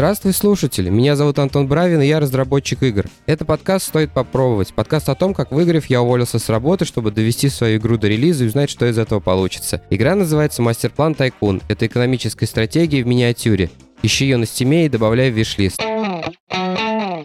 Здравствуй, слушатели! Меня зовут Антон Бравин, и я разработчик игр. Это подкаст «Стоит попробовать». Подкаст о том, как выиграв, я уволился с работы, чтобы довести свою игру до релиза и узнать, что из этого получится. Игра называется «Мастер-план Тайкун». Это экономическая стратегия в миниатюре. Ищи ее на стиме и добавляй в виш-лист.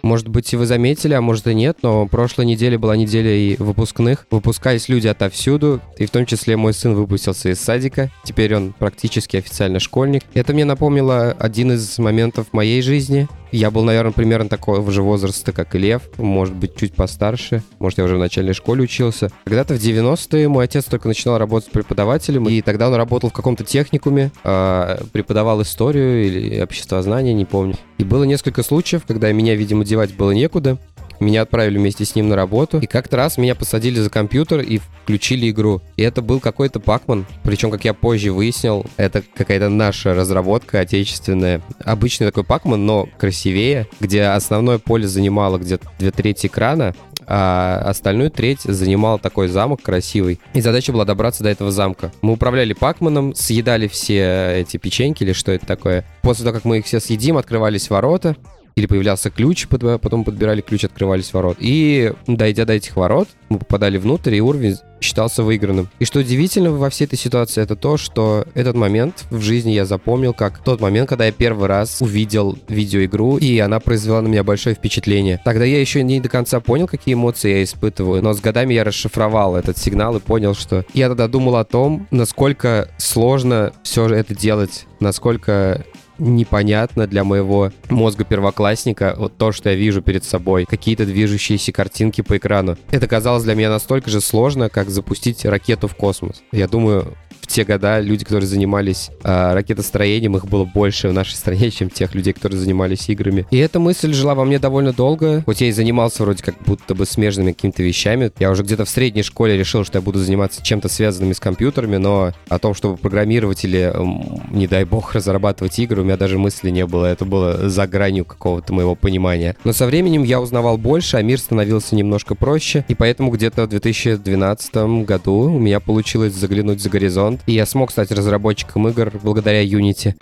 Может быть, и вы заметили, а может и нет, но прошлой неделе была неделя и выпускных. Выпускались люди отовсюду, и в том числе мой сын выпустился из садика. Теперь он практически официально школьник. Это мне напомнило один из моментов моей жизни. Я был, наверное, примерно такого же возраста, как и Лев, может быть, чуть постарше. Может, я уже в начальной школе учился. Когда-то в 90-е мой отец только начинал работать преподавателем, и тогда он работал в каком-то техникуме, э, преподавал историю или обществознание, не помню. И было несколько случаев, когда меня, видимо, девать было некуда. Меня отправили вместе с ним на работу. И как-то раз меня посадили за компьютер и включили игру. И это был какой-то Пакман. Причем, как я позже выяснил, это какая-то наша разработка отечественная. Обычный такой Пакман, но красивее, где основное поле занимало где-то две трети экрана, а остальную треть занимал такой замок красивый. И задача была добраться до этого замка. Мы управляли Пакманом, съедали все эти печеньки или что это такое. После того, как мы их все съедим, открывались ворота, или появлялся ключ, потом подбирали ключ, открывались ворот. И, дойдя до этих ворот, мы попадали внутрь, и уровень считался выигранным. И что удивительно во всей этой ситуации, это то, что этот момент в жизни я запомнил как тот момент, когда я первый раз увидел видеоигру, и она произвела на меня большое впечатление. Тогда я еще не до конца понял, какие эмоции я испытываю, но с годами я расшифровал этот сигнал и понял, что я тогда думал о том, насколько сложно все же это делать, насколько непонятно для моего мозга первоклассника вот то, что я вижу перед собой, какие-то движущиеся картинки по экрану. Это казалось для меня настолько же сложно, как запустить ракету в космос. Я думаю, в те года люди, которые занимались э, ракетостроением, их было больше в нашей стране, чем тех людей, которые занимались играми. И эта мысль жила во мне довольно долго, хоть я и занимался вроде как будто бы смежными какими-то вещами. Я уже где-то в средней школе решил, что я буду заниматься чем-то связанным с компьютерами, но о том, чтобы программировать или, не дай бог, разрабатывать игры, у меня даже мысли не было. Это было за гранью какого-то моего понимания. Но со временем я узнавал больше, а мир становился немножко проще, и поэтому где-то в 2012 году у меня получилось заглянуть за горизонт и я смог стать разработчиком игр благодаря Unity.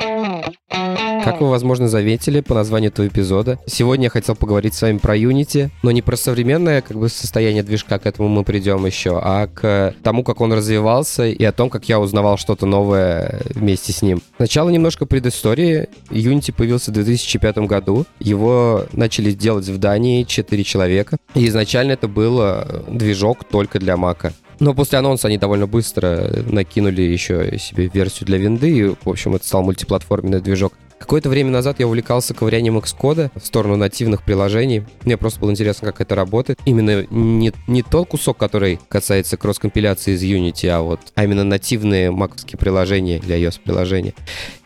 Как вы, возможно, заметили по названию этого эпизода, сегодня я хотел поговорить с вами про Unity, но не про современное как бы состояние движка, к этому мы придем еще, а к тому, как он развивался и о том, как я узнавал что-то новое вместе с ним. Сначала немножко предыстории. Unity появился в 2005 году. Его начали делать в Дании 4 человека. И изначально это был э, движок только для Мака. Но после анонса они довольно быстро накинули еще себе версию для винды, и, в общем, это стал мультиплатформенный движок. Какое-то время назад я увлекался ковырянием Xcode в сторону нативных приложений. Мне просто было интересно, как это работает. Именно не, не тот кусок, который касается кросс-компиляции из Unity, а вот а именно нативные маковские приложения для iOS-приложения.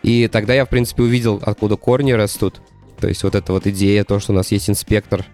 И тогда я, в принципе, увидел, откуда корни растут. То есть вот эта вот идея, то, что у нас есть инспектор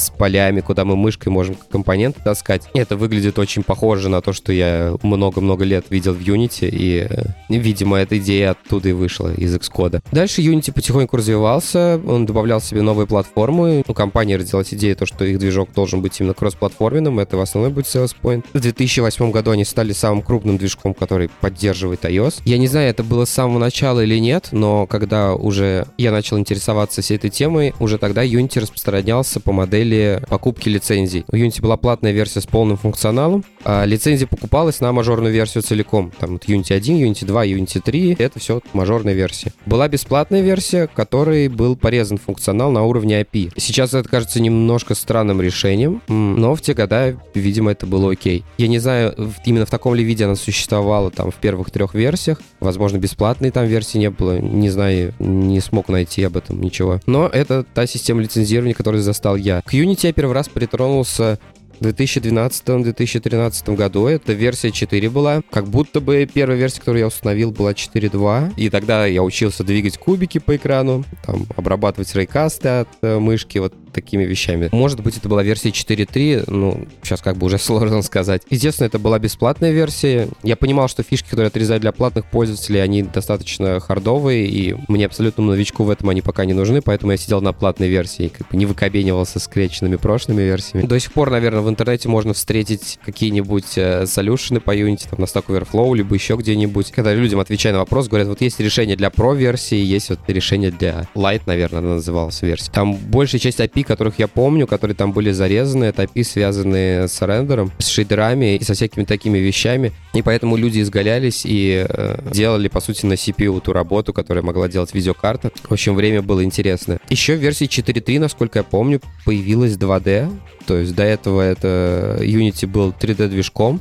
с полями, куда мы мышкой можем компоненты таскать. Это выглядит очень похоже на то, что я много-много лет видел в Unity, и, э, видимо, эта идея оттуда и вышла, из Xcode. Дальше Unity потихоньку развивался, он добавлял себе новые платформы. У компании родилась идея, то, что их движок должен быть именно кроссплатформенным, это в основном будет Sales Point. В 2008 году они стали самым крупным движком, который поддерживает iOS. Я не знаю, это было с самого начала или нет, но когда уже я начал интересоваться всей этой темой, уже тогда Unity распространялся по модели модели покупки лицензий. У Unity была платная версия с полным функционалом, а лицензия покупалась на мажорную версию целиком. Там вот Unity 1, Unity 2, Unity 3, это все мажорная версия. Была бесплатная версия, которой был порезан функционал на уровне API. Сейчас это кажется немножко странным решением, но в те годы, видимо, это было окей. Я не знаю, именно в таком ли виде она существовала там в первых трех версиях. Возможно, бесплатной там версии не было. Не знаю, не смог найти об этом ничего. Но это та система лицензирования, которую застал я. К Unity я первый раз притронулся в 2012-2013 году. Это версия 4 была. Как будто бы первая версия, которую я установил, была 4.2. И тогда я учился двигать кубики по экрану, там, обрабатывать рейкасты от э, мышки. Вот такими вещами. Может быть, это была версия 4.3, ну, сейчас как бы уже сложно сказать. Естественно, это была бесплатная версия. Я понимал, что фишки, которые отрезают для платных пользователей, они достаточно хардовые, и мне абсолютно новичку в этом они пока не нужны, поэтому я сидел на платной версии, как бы не выкобенивался с креченными прошлыми версиями. До сих пор, наверное, в интернете можно встретить какие-нибудь э, солюшены по Unity, там, на Stack Overflow, либо еще где-нибудь, когда людям, отвечая на вопрос, говорят, вот есть решение для Pro версии, есть вот решение для Light, наверное, называлась версия. Там большая часть API, которых я помню, которые там были зарезаны, это API, связанные с рендером, с шейдерами и со всякими такими вещами. И поэтому люди изгалялись и э, делали, по сути, на CPU ту работу, которая могла делать видеокарта. В общем, время было интересно. Еще в версии 4.3, насколько я помню, появилась 2D. То есть до этого это Unity был 3D-движком,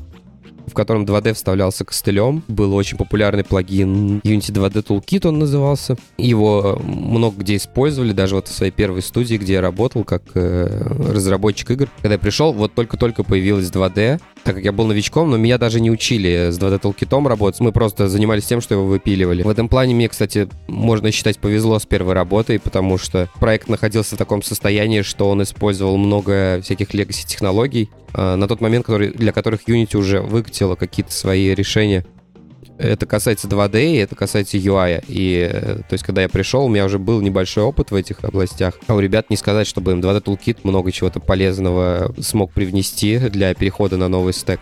в котором 2D вставлялся костылем. Был очень популярный плагин Unity 2D Toolkit он назывался. Его много где использовали, даже вот в своей первой студии, где я работал как э, разработчик игр. Когда я пришел, вот только-только появилась 2D, так как я был новичком, но меня даже не учили с 2D Toolkit работать. Мы просто занимались тем, что его выпиливали. В этом плане мне, кстати, можно считать, повезло с первой работой, потому что проект находился в таком состоянии, что он использовал много всяких legacy технологий, а, на тот момент, который, для которых Unity уже выкатила какие-то свои решения. Это касается 2D, и это касается UI. И, э, то есть, когда я пришел, у меня уже был небольшой опыт в этих областях. А у ребят не сказать, чтобы им 2D Toolkit много чего-то полезного смог привнести для перехода на новый стек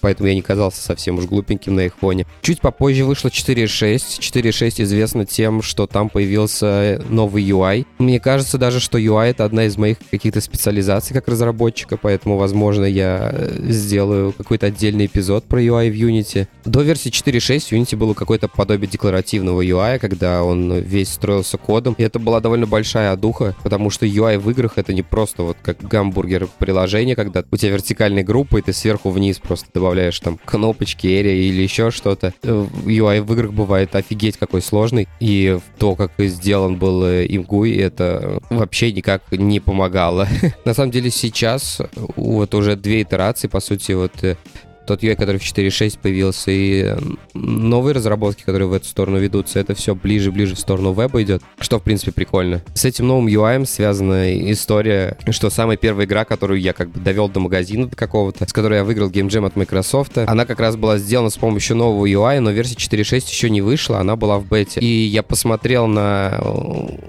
поэтому я не казался совсем уж глупеньким на их фоне. Чуть попозже вышло 4.6. 4.6 известно тем, что там появился новый UI. Мне кажется даже, что UI — это одна из моих каких-то специализаций как разработчика, поэтому, возможно, я э, сделаю какой-то отдельный эпизод про UI в Unity. До версии 4.6 в Unity было какое-то подобие декларативного UI, когда он весь строился кодом, и это была довольно большая одуха, потому что UI в играх — это не просто вот как гамбургер приложение, когда у тебя вертикальная группа, и ты сверху вниз просто добавляешь добавляешь там кнопочки, area или еще что-то. UI в играх бывает офигеть какой сложный, и то, как сделан был им GUI, это вообще никак не помогало. На самом деле сейчас вот уже две итерации, по сути, вот э, тот UI, который в 4.6 появился, и новые разработки, которые в эту сторону ведутся, это все ближе-ближе в сторону веба идет, что, в принципе, прикольно. С этим новым UI связана история, что самая первая игра, которую я как бы довел до магазина какого-то, с которой я выиграл Jam от Microsoft, она как раз была сделана с помощью нового UI, но версия 4.6 еще не вышла, она была в бете. И я посмотрел на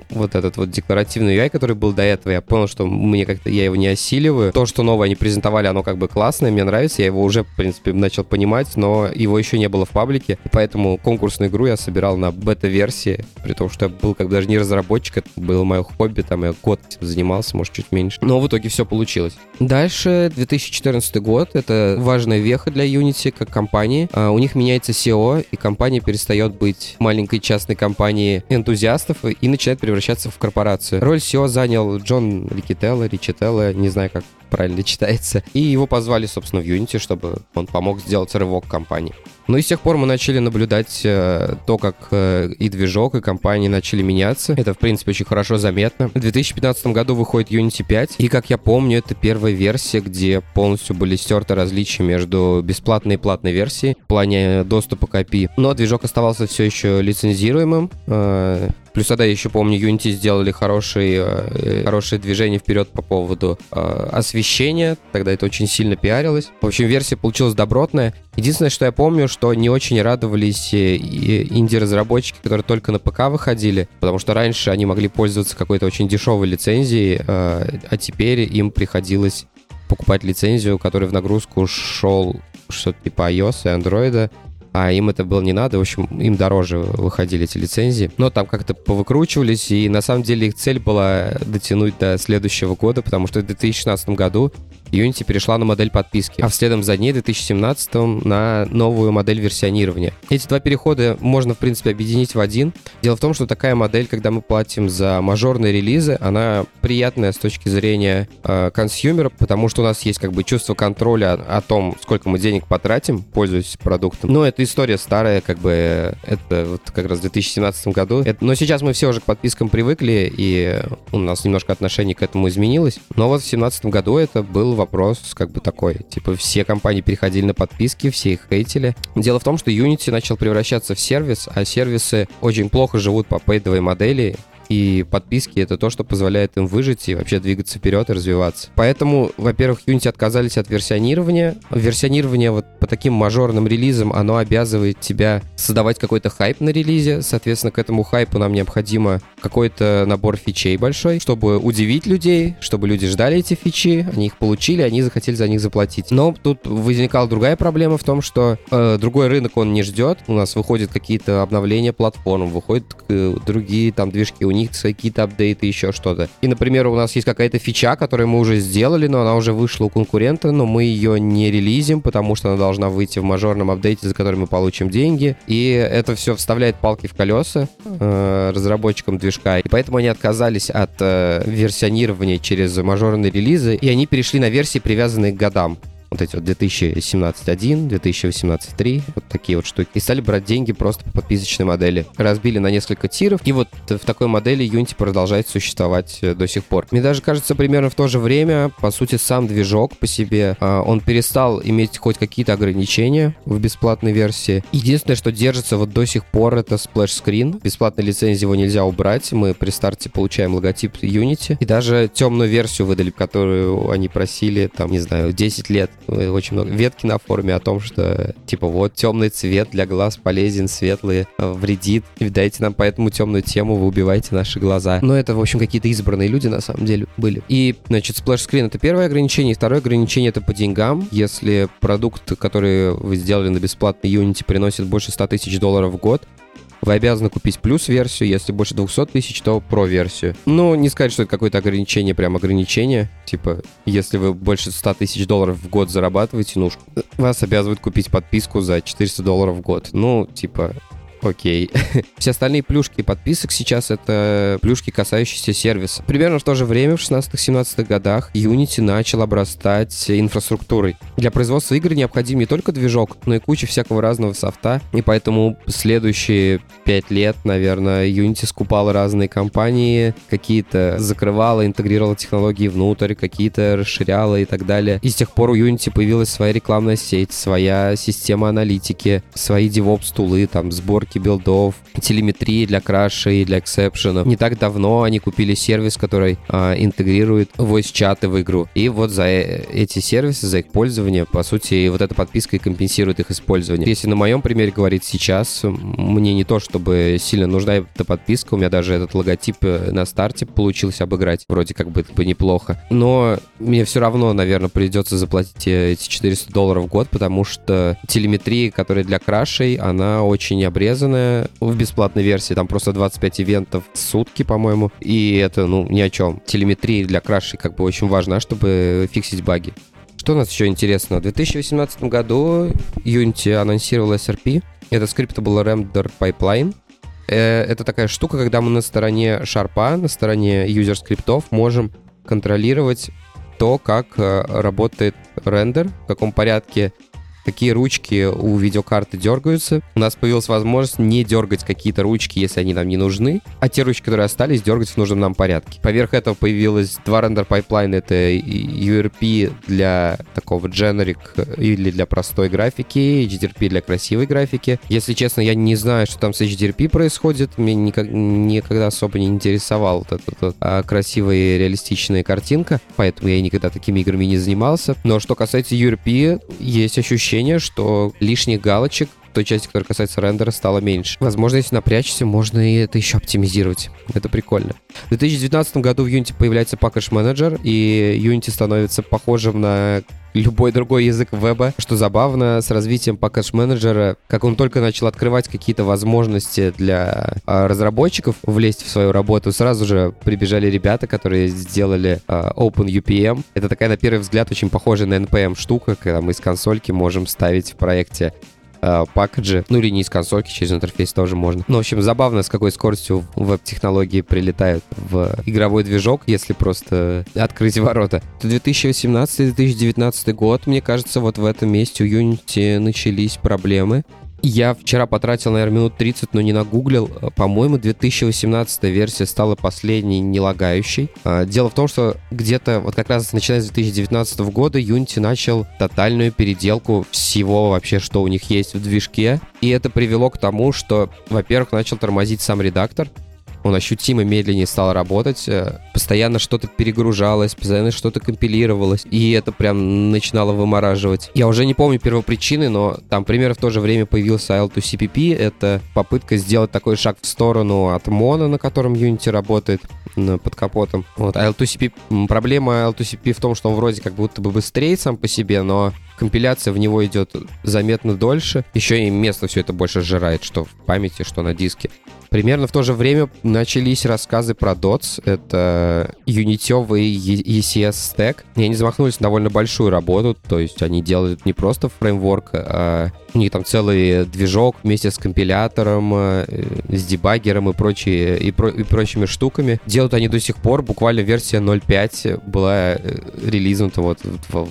вот этот вот декларативный UI, который был до этого, я понял, что мне как-то я его не осиливаю. То, что новое они презентовали, оно как бы классное, мне нравится, я его уже, принципе, начал понимать, но его еще не было в паблике, поэтому конкурсную игру я собирал на бета-версии, при том, что я был как бы даже не разработчик, это было мое хобби, там я год занимался, может, чуть меньше. Но в итоге все получилось. Дальше, 2014 год, это важная веха для Unity как компании. А, у них меняется SEO, и компания перестает быть маленькой частной компанией энтузиастов и начинает превращаться в корпорацию. Роль SEO занял Джон Рикетелло, Ричетелло, не знаю, как правильно читается. И его позвали, собственно, в Unity, чтобы он помог сделать рывок компании. Ну и с тех пор мы начали наблюдать э, то, как э, и движок, и компании начали меняться. Это, в принципе, очень хорошо заметно. В 2015 году выходит Unity 5, и, как я помню, это первая версия, где полностью были стерты различия между бесплатной и платной версией в плане доступа к API. Но движок оставался все еще лицензируемым. Э, Плюс тогда я еще помню, Unity сделали хорошие, хорошее движение вперед по поводу э, освещения. Тогда это очень сильно пиарилось. В общем, версия получилась добротная. Единственное, что я помню, что не очень радовались э, инди-разработчики, которые только на ПК выходили, потому что раньше они могли пользоваться какой-то очень дешевой лицензией, э, а теперь им приходилось покупать лицензию, которая в нагрузку шел что-то типа iOS и Android, а им это было не надо, в общем, им дороже выходили эти лицензии. Но там как-то повыкручивались, и на самом деле их цель была дотянуть до следующего года, потому что в 2016 году Unity перешла на модель подписки, а вследом за ней в 2017 на новую модель версионирования. Эти два перехода можно, в принципе, объединить в один. Дело в том, что такая модель, когда мы платим за мажорные релизы, она приятная с точки зрения э, консюмера, потому что у нас есть как бы чувство контроля о, том, сколько мы денег потратим, пользуясь продуктом. Но эта история старая, как бы это вот как раз в 2017 году. Это, но сейчас мы все уже к подпискам привыкли, и у нас немножко отношение к этому изменилось. Но вот в 2017 году это был вопрос как бы такой. Типа все компании переходили на подписки, все их хейтили. Дело в том, что Unity начал превращаться в сервис, а сервисы очень плохо живут по пейдовой модели, и подписки — это то, что позволяет им выжить и вообще двигаться вперед и развиваться. Поэтому, во-первых, Unity отказались от версионирования. Версионирование вот по таким мажорным релизам, оно обязывает тебя создавать какой-то хайп на релизе. Соответственно, к этому хайпу нам необходимо какой-то набор фичей большой, чтобы удивить людей, чтобы люди ждали эти фичи, они их получили, они захотели за них заплатить. Но тут возникала другая проблема в том, что э, другой рынок он не ждет. У нас выходят какие-то обновления платформ, выходят э, другие там движки, у них какие-то апдейты, еще что-то. И, например, у нас есть какая-то фича, которую мы уже сделали, но она уже вышла у конкурента, но мы ее не релизим, потому что она должна выйти в мажорном апдейте, за который мы получим деньги. И это все вставляет палки в колеса э, разработчикам движка. И поэтому они отказались от э, версионирования через мажорные релизы, и они перешли на версии, привязанные к годам вот эти вот 2017.1, 2018.3, вот такие вот штуки, и стали брать деньги просто по подписочной модели. Разбили на несколько тиров, и вот в такой модели Unity продолжает существовать э, до сих пор. Мне даже кажется, примерно в то же время, по сути, сам движок по себе, а, он перестал иметь хоть какие-то ограничения в бесплатной версии. Единственное, что держится вот до сих пор, это Splash Screen. Бесплатной лицензии его нельзя убрать. Мы при старте получаем логотип Unity. И даже темную версию выдали, которую они просили, там, не знаю, 10 лет очень много ветки на форуме о том, что типа вот темный цвет для глаз полезен, светлый э, вредит. Дайте нам по этому темную тему, вы убиваете наши глаза. Но это, в общем, какие-то избранные люди на самом деле были. И, значит, Screen это первое ограничение. Второе ограничение это по деньгам. Если продукт, который вы сделали на бесплатной Unity, приносит больше 100 тысяч долларов в год, вы обязаны купить плюс-версию, если больше 200 тысяч, то про-версию. Ну, не сказать, что это какое-то ограничение, прям ограничение. Типа, если вы больше 100 тысяч долларов в год зарабатываете, ну, вас обязывают купить подписку за 400 долларов в год. Ну, типа, Окей. Все остальные плюшки подписок сейчас это плюшки, касающиеся сервиса. Примерно в то же время, в 16-17 годах, Unity начал обрастать инфраструктурой. Для производства игр необходим не только движок, но и куча всякого разного софта. И поэтому следующие 5 лет, наверное, Unity скупала разные компании, какие-то закрывала, интегрировала технологии внутрь, какие-то расширяла и так далее. И с тех пор у Unity появилась своя рекламная сеть, своя система аналитики, свои DevOps-тулы, там, сбор сборки билдов, телеметрии для краша и для эксепшенов. Не так давно они купили сервис, который а, интегрирует voice-чаты в игру. И вот за э, эти сервисы, за их пользование, по сути, вот эта подписка и компенсирует их использование. Если на моем примере говорить сейчас, мне не то, чтобы сильно нужна эта подписка, у меня даже этот логотип э, на старте получилось обыграть, вроде как бы, бы неплохо. Но мне все равно, наверное, придется заплатить эти 400 долларов в год, потому что телеметрия, которая для крашей, она очень обрезана урезанная в бесплатной версии, там просто 25 ивентов в сутки, по-моему, и это, ну, ни о чем. Телеметрия для крашей как бы очень важна, чтобы фиксить баги. Что у нас еще интересно? В 2018 году Unity анонсировал SRP. Это Scriptable Render Pipeline. Это такая штука, когда мы на стороне шарпа, на стороне юзер-скриптов можем контролировать то, как э, работает рендер, в каком порядке какие ручки у видеокарты дергаются. У нас появилась возможность не дергать какие-то ручки, если они нам не нужны, а те ручки, которые остались, дергать в нужном нам порядке. Поверх этого появилось два render pipeline а. Это URP для такого generic или для простой графики, HDRP для красивой графики. Если честно, я не знаю, что там с HDRP происходит. Меня никак, никогда особо не интересовал вот эта вот, а, красивая реалистичная картинка, поэтому я никогда такими играми не занимался. Но что касается URP, есть ощущение, ощущение, что лишних галочек той части, которая касается рендера, стало меньше. Возможно, если напрячься, можно и это еще оптимизировать. Это прикольно. В 2019 году в Unity появляется Package Manager, и Unity становится похожим на любой другой язык веба. Что забавно, с развитием Package Manager, как он только начал открывать какие-то возможности для а, разработчиков влезть в свою работу, сразу же прибежали ребята, которые сделали а, OpenUPM. Это такая, на первый взгляд, очень похожая на NPM штука, когда мы из консольки можем ставить в проекте э, пакеджи, ну или не из консольки, через интерфейс тоже можно. Ну, в общем, забавно, с какой скоростью веб-технологии прилетают в игровой движок, если просто открыть ворота. 2018-2019 год, мне кажется, вот в этом месте у Unity начались проблемы. Я вчера потратил, наверное, минут 30, но не нагуглил. По-моему, 2018 версия стала последней нелагающей. А, дело в том, что где-то вот как раз начиная с 2019 года Unity начал тотальную переделку всего вообще, что у них есть в движке. И это привело к тому, что, во-первых, начал тормозить сам редактор, он ощутимо медленнее стал работать, э, постоянно что-то перегружалось, постоянно что-то компилировалось, и это прям начинало вымораживать. Я уже не помню первопричины, но там примерно в то же время появился IL2CPP, это попытка сделать такой шаг в сторону от Mono, на котором Unity работает под капотом. Вот, IL2CP, проблема IL2CP в том, что он вроде как будто бы быстрее сам по себе, но компиляция в него идет заметно дольше. Еще и место все это больше сжирает, что в памяти, что на диске. Примерно в то же время начались рассказы про DOTS. Это юнитевый ECS стек. И они замахнулись на довольно большую работу, то есть они делают не просто фреймворк, а у них там целый движок вместе с компилятором, э, с дебаггером и, прочие, и, про, и прочими штуками. Делают они до сих пор, буквально версия 0.5 была э, релизнута вот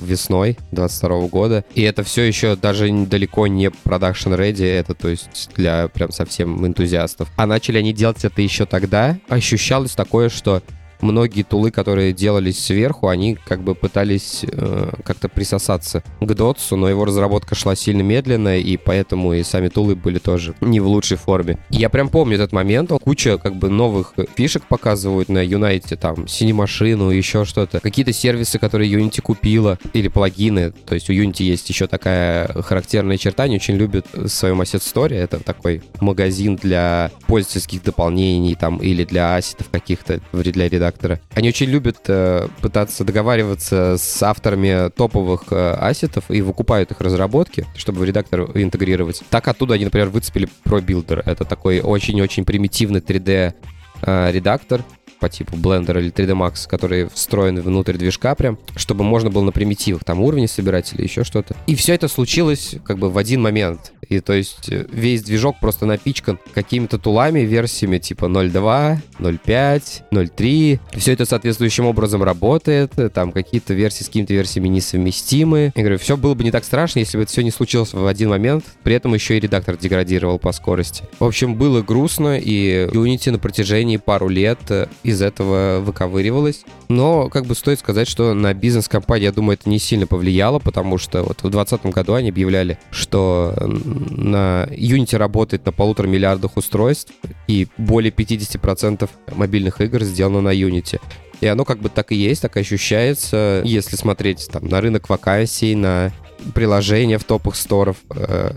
весной 22 года. И это все еще даже далеко не production ready, это то есть для прям совсем энтузиастов. А начали они делать это еще тогда. Ощущалось такое, что многие тулы, которые делались сверху, они как бы пытались э, как-то присосаться к дотсу, но его разработка шла сильно медленно, и поэтому и сами тулы были тоже не в лучшей форме. Я прям помню этот момент, куча как бы новых фишек показывают на Unity, там, синемашину, еще что-то, какие-то сервисы, которые Unity купила, или плагины, то есть у Unity есть еще такая характерная черта, они очень любят свою Asset Story, это такой магазин для пользовательских дополнений, там, или для ассетов каких-то, для редактора редактора. Они очень любят э, пытаться договариваться с авторами топовых э, ассетов и выкупают их разработки, чтобы в редактор интегрировать. Так оттуда они, например, выцепили ProBuilder. Это такой очень-очень примитивный 3D э, редактор, по типу Blender или 3D Max, который встроен внутрь движка прям, чтобы можно было на примитивах там уровни собирать или еще что-то. И все это случилось как бы в один момент. И то есть э, весь движок просто напичкан какими-то тулами, версиями типа 0.2, 0.5, 0.3. Все это соответствующим образом работает. Там какие-то версии с какими-то версиями несовместимы. Я говорю, все было бы не так страшно, если бы это все не случилось в один момент. При этом еще и редактор деградировал по скорости. В общем, было грустно, и Unity на протяжении пару лет э, из этого выковыривалась. Но как бы стоит сказать, что на бизнес-компании, я думаю, это не сильно повлияло, потому что вот в 2020 году они объявляли, что на Unity работает на полутора миллиардах устройств, и более 50% мобильных игр сделано на Unity. И оно как бы так и есть, так и ощущается, если смотреть там на рынок вакансий, на приложения в топах сторов. Э,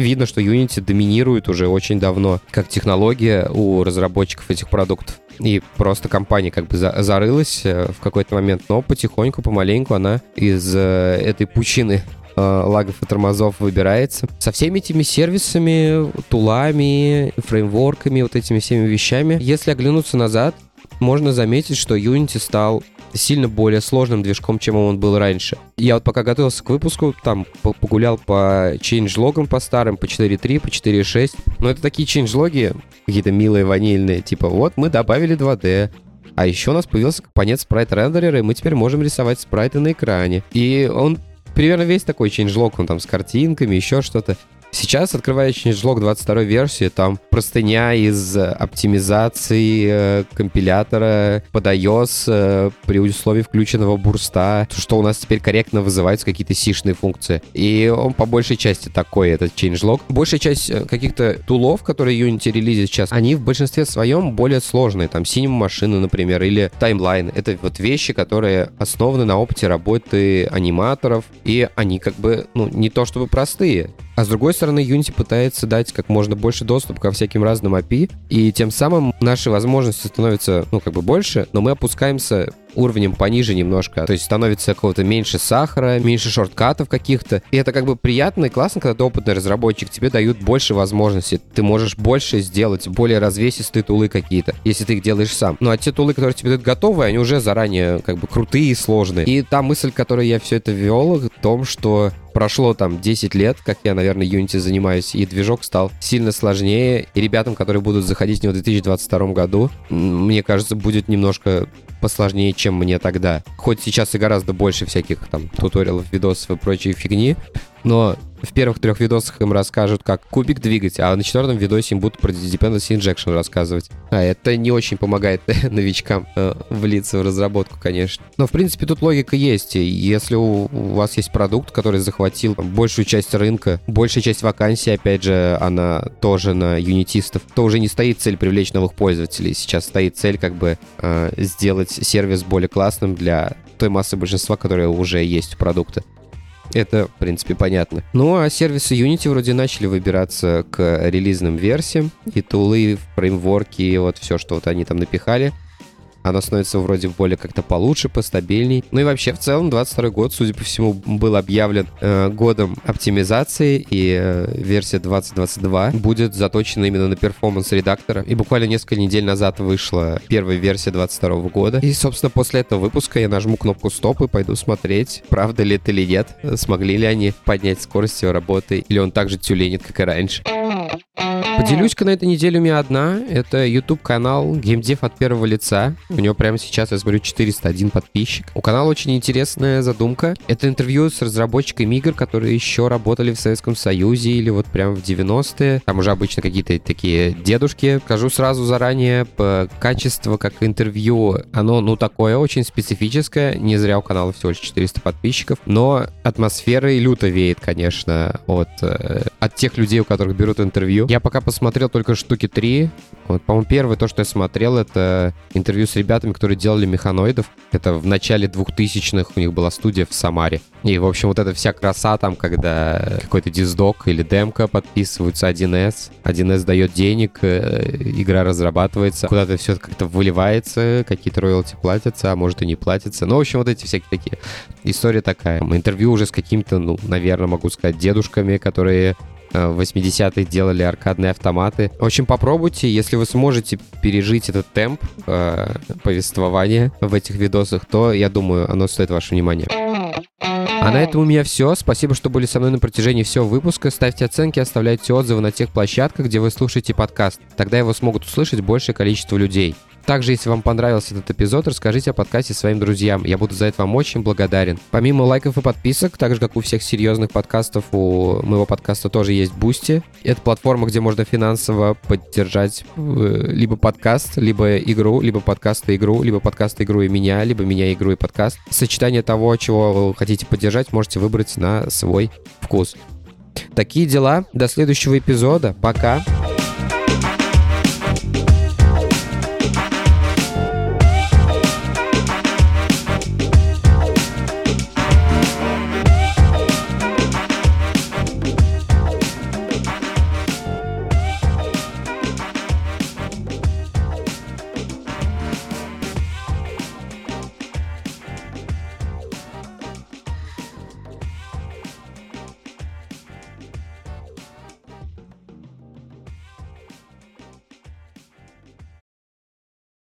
видно, что Unity доминирует уже очень давно как технология у разработчиков этих продуктов. И просто компания как бы зарылась э, в какой-то момент, но потихоньку, помаленьку она из э, этой пучины Э, лагов и тормозов выбирается. Со всеми этими сервисами, тулами, фреймворками, вот этими всеми вещами, если оглянуться назад, можно заметить, что Unity стал сильно более сложным движком, чем он был раньше. Я вот пока готовился к выпуску, там погулял по change-логам по старым, по 4.3, по 4.6. Но это такие change-логи, какие-то милые, ванильные, типа вот мы добавили 2D, а еще у нас появился компонент спрайт рендерера, и мы теперь можем рисовать спрайты на экране. И он примерно весь такой changelog, он там с картинками, еще что-то. Сейчас, открывая changelog 22 версии, там простыня из э, оптимизации э, компилятора под iOS э, при условии включенного бурста, что у нас теперь корректно вызываются какие-то сишные функции. И он по большей части такой, этот changelog. Большая часть каких-то тулов, которые Unity релизит сейчас, они в большинстве своем более сложные. Там Cinema машины, например, или Timeline. Это вот вещи, которые основаны на опыте работы аниматоров, и они как бы, ну, не то чтобы простые. А с другой стороны, Unity пытается дать как можно больше доступ ко всяким разным API, и тем самым наши возможности становятся, ну, как бы больше, но мы опускаемся уровнем пониже немножко. То есть становится какого-то меньше сахара, меньше шорткатов каких-то. И это как бы приятно и классно, когда ты опытный разработчик, тебе дают больше возможностей. Ты можешь больше сделать, более развесистые тулы какие-то, если ты их делаешь сам. Ну а те тулы, которые тебе дают готовые, они уже заранее как бы крутые и сложные. И та мысль, которой я все это вел, в том, что прошло там 10 лет, как я, наверное, Unity занимаюсь, и движок стал сильно сложнее, и ребятам, которые будут заходить в него в 2022 году, мне кажется, будет немножко посложнее, чем мне тогда. Хоть сейчас и гораздо больше всяких там туториалов, видосов и прочей фигни, но в первых трех видосах им расскажут, как кубик двигать, а на четвертом видосе им будут про Dependency Injection рассказывать. А это не очень помогает новичкам э, влиться в разработку, конечно. Но, в принципе, тут логика есть. Если у, у вас есть продукт, который захватил большую часть рынка, большая часть вакансий, опять же, она тоже на юнитистов, то уже не стоит цель привлечь новых пользователей. Сейчас стоит цель как бы э, сделать сервис более классным для той массы большинства, которые уже есть у продукта. Это, в принципе, понятно. Ну, а сервисы Unity вроде начали выбираться к релизным версиям, и тулы, фреймворки, и вот все, что вот они там напихали — оно становится вроде более как-то получше, постабильней. Ну и вообще, в целом, 22 год, судя по всему, был объявлен э, годом оптимизации, и э, версия 2022 будет заточена именно на перформанс редактора. И буквально несколько недель назад вышла первая версия 22 года. И, собственно, после этого выпуска я нажму кнопку стоп и пойду смотреть, правда ли это или нет, смогли ли они поднять скорость его работы, или он так же тюленит, как и раньше. Поделюсь-ка на этой неделе у меня одна. Это YouTube-канал GameDev от первого лица. У него прямо сейчас, я смотрю, 401 подписчик. У канала очень интересная задумка. Это интервью с разработчиками игр, которые еще работали в Советском Союзе или вот прямо в 90-е. Там уже обычно какие-то такие дедушки. Скажу сразу заранее, по качеству как интервью, оно, ну, такое очень специфическое. Не зря у канала всего лишь 400 подписчиков. Но атмосферой люто веет, конечно, от, э, от тех людей, у которых берут интервью. Я пока посмотрел только штуки три. Вот, по-моему, первое то, что я смотрел, это интервью с ребятами, которые делали механоидов. Это в начале 2000-х у них была студия в Самаре. И, в общем, вот эта вся краса там, когда какой-то диздок или демка подписываются 1С, 1С дает денег, э, игра разрабатывается, куда-то все как-то выливается, какие-то роялти платятся, а может и не платятся. Ну, в общем, вот эти всякие такие. История такая. Интервью уже с какими-то, ну, наверное, могу сказать, дедушками, которые в 80-х делали аркадные автоматы. В общем, попробуйте, если вы сможете пережить этот темп э, повествования в этих видосах, то, я думаю, оно стоит вашего внимания. А на этом у меня все. Спасибо, что были со мной на протяжении всего выпуска. Ставьте оценки, оставляйте отзывы на тех площадках, где вы слушаете подкаст. Тогда его смогут услышать большее количество людей. Также, если вам понравился этот эпизод, расскажите о подкасте своим друзьям. Я буду за это вам очень благодарен. Помимо лайков и подписок, так же как у всех серьезных подкастов, у моего подкаста тоже есть Boosty. Это платформа, где можно финансово поддержать э, либо подкаст, либо игру, либо подкаст и игру, либо подкаст и игру и меня, либо меня, игру и подкаст. Сочетание того, чего вы хотите поддержать, можете выбрать на свой вкус. Такие дела. До следующего эпизода. Пока.